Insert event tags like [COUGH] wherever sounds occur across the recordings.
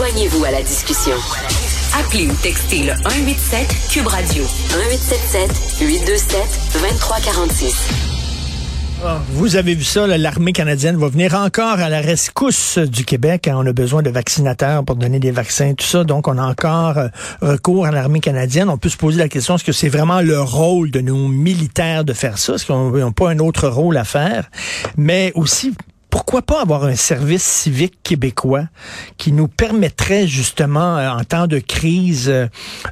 Joignez-vous à la discussion. Appelez ou textez le 187 Cube Radio 1877 827 2346. Ah, vous avez vu ça, l'armée canadienne va venir encore à la rescousse du Québec. Hein. On a besoin de vaccinateurs pour donner des vaccins, tout ça. Donc, on a encore euh, recours à l'armée canadienne. On peut se poser la question, est-ce que c'est vraiment le rôle de nos militaires de faire ça? Est-ce qu'on n'a pas un autre rôle à faire? Mais aussi, pourquoi pas avoir un service civique québécois qui nous permettrait justement, euh, en temps de crise, euh,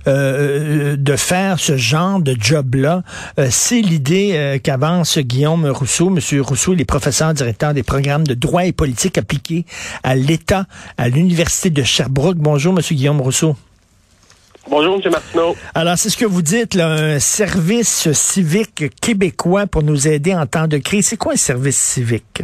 euh, de faire ce genre de job-là? C'est l'idée qu'avance Guillaume Rousseau. Monsieur Rousseau, il est professeur directeur des programmes de droit et politique appliqués à l'État à l'Université de Sherbrooke. Bonjour, Monsieur Guillaume Rousseau. Bonjour, M. Martineau. Alors, c'est ce que vous dites, là, un service civique québécois pour nous aider en temps de crise. C'est quoi un service civique?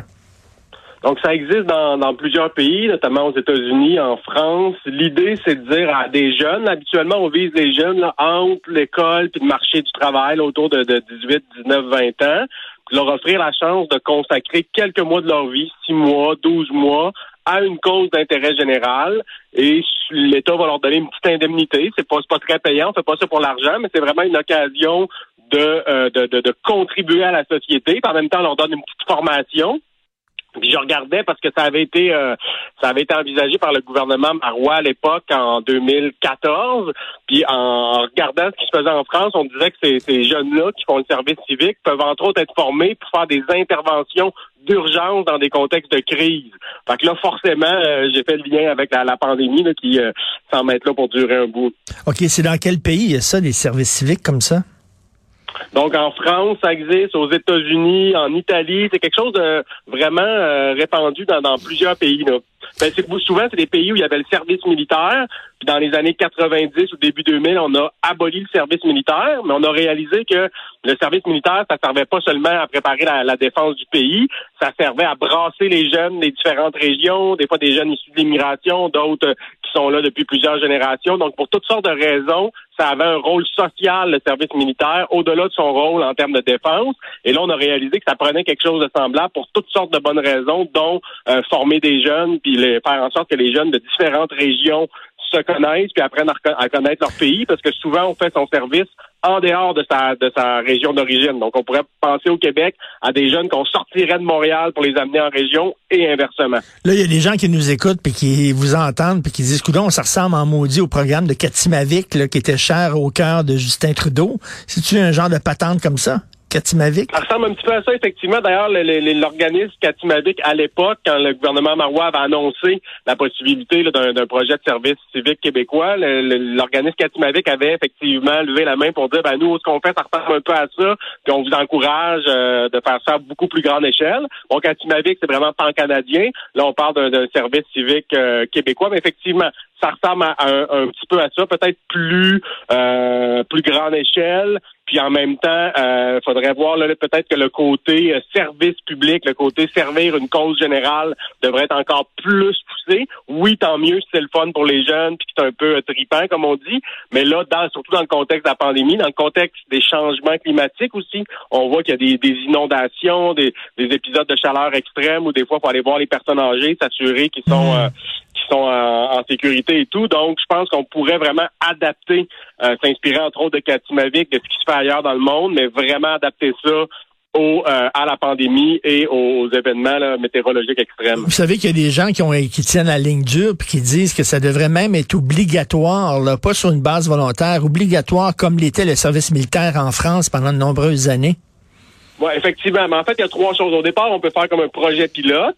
Donc, ça existe dans, dans plusieurs pays, notamment aux États-Unis, en France. L'idée, c'est de dire à des jeunes, habituellement, on vise les jeunes là, entre l'école puis le marché du travail, autour de, de 18, 19, 20 ans, leur offrir la chance de consacrer quelques mois de leur vie, 6 mois, 12 mois, à une cause d'intérêt général et l'État va leur donner une petite indemnité. C'est pas, pas très payant, on fait pas ça pour l'argent, mais c'est vraiment une occasion de, euh, de, de, de, contribuer à la société. Puis en même temps, on leur donne une petite formation. Puis je regardais parce que ça avait été euh, ça avait été envisagé par le gouvernement Marois à l'époque en 2014. Puis en regardant ce qui se faisait en France, on disait que ces, ces jeunes-là qui font le service civique peuvent entre autres être formés pour faire des interventions d'urgence dans des contextes de crise. Fait que là, forcément, euh, j'ai fait le lien avec la, pandémie là, qui euh, semble être là pour durer un bout. OK, c'est dans quel pays il y a ça, des services civiques comme ça? Donc en France, ça existe, aux États-Unis, en Italie, c'est quelque chose de vraiment euh, répandu dans, dans, plusieurs pays. Là. Ben, c'est souvent c'est des pays où il y avait le service militaire. Puis dans les années 90 ou début 2000, on a aboli le service militaire, mais on a réalisé que le service militaire, ça servait pas seulement à préparer la, la défense du pays, ça servait à brasser les jeunes des différentes régions, des fois des jeunes issus de l'immigration, d'autres qui sont là depuis plusieurs générations. Donc pour toutes sortes de raisons, ça avait un rôle social, le service militaire, au-delà de son rôle en termes de défense. Et là, on a réalisé que ça prenait quelque chose de semblable pour toutes sortes de bonnes raisons, dont euh, former des jeunes, puis les, faire en sorte que les jeunes de différentes régions se connaissent, puis apprennent à, connaître leur pays, parce que souvent, on fait son service en dehors de sa, de sa région d'origine. Donc, on pourrait penser au Québec à des jeunes qu'on sortirait de Montréal pour les amener en région et inversement. Là, il y a des gens qui nous écoutent puis qui vous entendent puis qui disent, coudon, ça ressemble en maudit au programme de Katimavik, qui était cher au cœur de Justin Trudeau. C'est-tu un genre de patente comme ça? Ça ressemble un petit peu à ça, effectivement. D'ailleurs, l'organisme Katimavik, à l'époque, quand le gouvernement Marois avait annoncé la possibilité d'un projet de service civique québécois, l'organisme Katimavik avait effectivement levé la main pour dire, ben nous, ce qu'on fait, ça ressemble un peu à ça, puis on vous encourage euh, de faire ça à beaucoup plus grande échelle. Bon, Katimavik, c'est vraiment pan-canadien. Là, on parle d'un service civique euh, québécois, mais effectivement, ça ressemble à, un, petit peu à ça, peut-être plus euh, plus grande échelle, puis en même temps, il euh, faudrait voir peut-être que le côté euh, service public, le côté servir une cause générale devrait être encore plus poussé. Oui, tant mieux si c'est le fun pour les jeunes, puis c'est un peu euh, tripant, comme on dit. Mais là, dans, surtout dans le contexte de la pandémie, dans le contexte des changements climatiques aussi, on voit qu'il y a des, inondations, des, épisodes de chaleur extrême où des fois, il faut aller voir les personnes âgées, s'assurer qu'ils sont sont en, sécurité et tout. Donc, je pense qu'on pourrait vraiment adapter, euh, s'inspirer entre autres de Katimavik, de ce qui se fait ailleurs dans le monde, mais vraiment adapter ça au, euh, à la pandémie et aux événements météorologiques extrêmes. Vous savez qu'il y a des gens qui, ont, qui tiennent la ligne dure et qui disent que ça devrait même être obligatoire, là, pas sur une base volontaire, obligatoire comme l'était le service militaire en France pendant de nombreuses années. Oui, effectivement. Mais en fait, il y a trois choses. Au départ, on peut faire comme un projet pilote.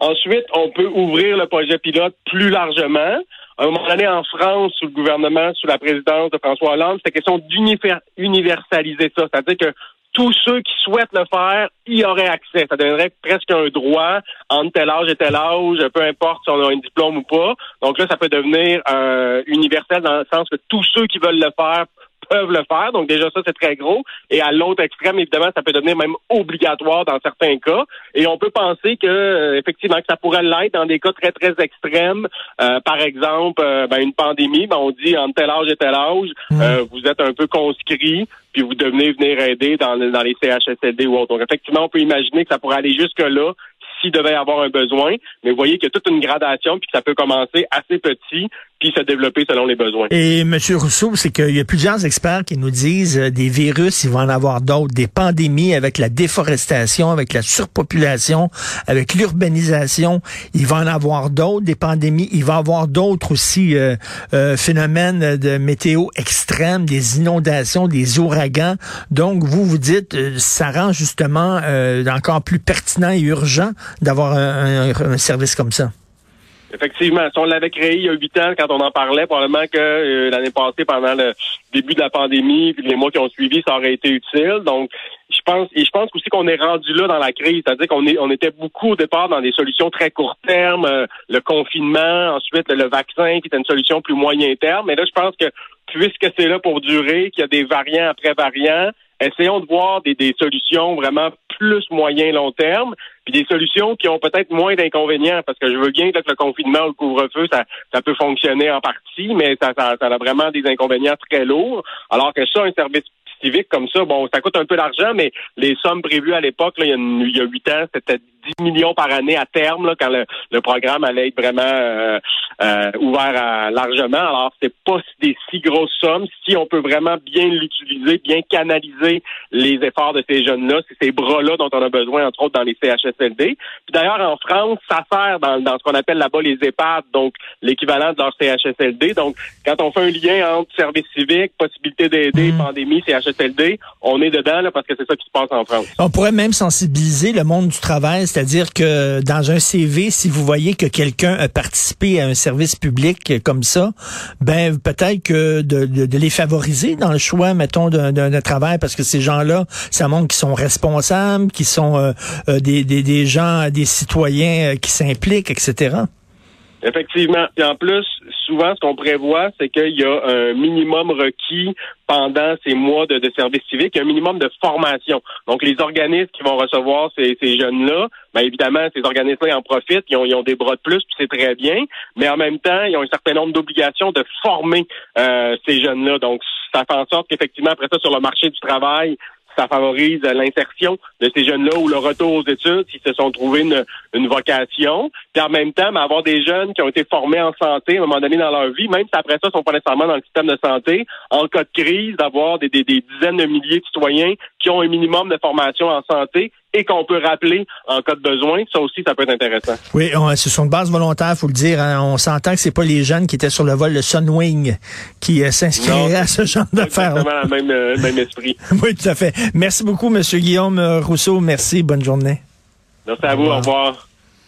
Ensuite, on peut ouvrir le projet pilote plus largement. À un moment donné, en France, sous le gouvernement, sous la présidence de François Hollande, c'était question d'universaliser ça. C'est-à-dire que tous ceux qui souhaitent le faire y auraient accès. Ça deviendrait presque un droit entre tel âge et tel âge, peu importe si on a un diplôme ou pas. Donc là, ça peut devenir euh, universel dans le sens que tous ceux qui veulent le faire peuvent le faire. Donc déjà ça, c'est très gros. Et à l'autre extrême, évidemment, ça peut devenir même obligatoire dans certains cas. Et on peut penser que euh, effectivement que ça pourrait l'être dans des cas très très extrêmes. Euh, par exemple, euh, ben, une pandémie, ben, on dit entre tel âge et tel âge, mmh. vous êtes un peu conscrit, puis vous devenez venir aider dans, dans les CHSLD ou autres. Donc effectivement, on peut imaginer que ça pourrait aller jusque là s'il devait y avoir un besoin. Mais vous voyez qu'il y a toute une gradation, puis que ça peut commencer assez petit, puis se développer selon les besoins. Et M. Rousseau, c'est qu'il y a plusieurs experts qui nous disent euh, des virus, il va en avoir d'autres, des pandémies avec la déforestation, avec la surpopulation, avec l'urbanisation, il va en avoir d'autres, des pandémies, il va avoir d'autres aussi euh, euh, phénomènes de météo extrêmes, des inondations, des ouragans. Donc, vous vous dites, ça rend justement encore plus pertinent et urgent d'avoir un service comme ça. Effectivement, si on l'avait créé il y a huit ans, quand on en parlait, probablement que euh, l'année passée, pendant le début de la pandémie, puis les mois qui ont suivi, ça aurait été utile. Donc, je pense, et je pense aussi qu'on est rendu là dans la crise, c'est-à-dire qu'on est, on était beaucoup au départ dans des solutions très court terme, euh, le confinement, ensuite le vaccin, qui était une solution plus moyen terme. Mais là, je pense que puisque c'est là pour durer, qu'il y a des variants après variants, essayons de voir des, des solutions vraiment plus moyen long terme, puis des solutions qui ont peut-être moins d'inconvénients, parce que je veux bien que le confinement ou le couvre-feu, ça, ça peut fonctionner en partie, mais ça, ça, ça a vraiment des inconvénients très lourds. Alors que ça, un service civique comme ça, bon, ça coûte un peu d'argent, mais les sommes prévues à l'époque, il y a huit ans, c'était 10 millions par année à terme, là, quand le, le, programme allait être vraiment euh, euh, ouvert à, largement. Alors, c'est pas des si grosses sommes. Si on peut vraiment bien l'utiliser, bien canaliser les efforts de ces jeunes-là, c'est ces bras-là dont on a besoin, entre autres, dans les CHSLD. Puis d'ailleurs, en France, ça sert dans, dans ce qu'on appelle là-bas les EHPAD, donc l'équivalent de leur CHSLD. Donc, quand on fait un lien entre service civique, possibilité d'aider, mmh. pandémie, CHSLD, on est dedans parce que c'est ça qui se passe en France. On pourrait même sensibiliser le monde du travail, c'est-à-dire que dans un CV, si vous voyez que quelqu'un a participé à un service public comme ça, ben peut-être que de, les favoriser dans le choix, mettons, d'un travail, parce que ces gens-là, ça montre qu'ils sont responsables, qu'ils sont euh, euh, des gens, des citoyens euh, qui s'impliquent, etc. Effectivement. Et en plus, souvent, ce qu'on prévoit, c'est qu'il y a un minimum requis pendant ces mois de, service civique, un minimum de formation. Donc, les organismes qui vont recevoir ces, jeunes-là, bien évidemment, ces organismes-là en profitent, ils ont, des bras de plus, puis c'est très bien, mais en même temps, ils ont un certain nombre d'obligations de former euh, ces jeunes-là. Donc, ça fait en sorte qu'effectivement, après ça, sur le marché du travail, ça favorise l'insertion de ces jeunes-là ou le retour aux études s'ils se sont trouvés une, une vocation. Puis en même temps, avoir des jeunes qui ont été formés en santé à un moment donné dans leur vie, même si après ça, ils sont pas nécessairement dans le système de santé, en cas de crise, d'avoir des, des, des dizaines de milliers de citoyens qui ont un minimum de formation en santé et qu'on peut rappeler en cas de besoin, ça aussi, ça peut être intéressant. Oui, on, ce sont de base volontaire, faut le dire. Hein. On s'entend que c'est pas les jeunes qui étaient sur le vol de Sunwing qui euh, s'inscriraient à ce genre d'affaires. Exactement le même, euh, même esprit. [LAUGHS] oui, tout à fait. Merci beaucoup, Monsieur Guillaume Rousseau. Merci. Bonne journée. Merci à vous. Au revoir.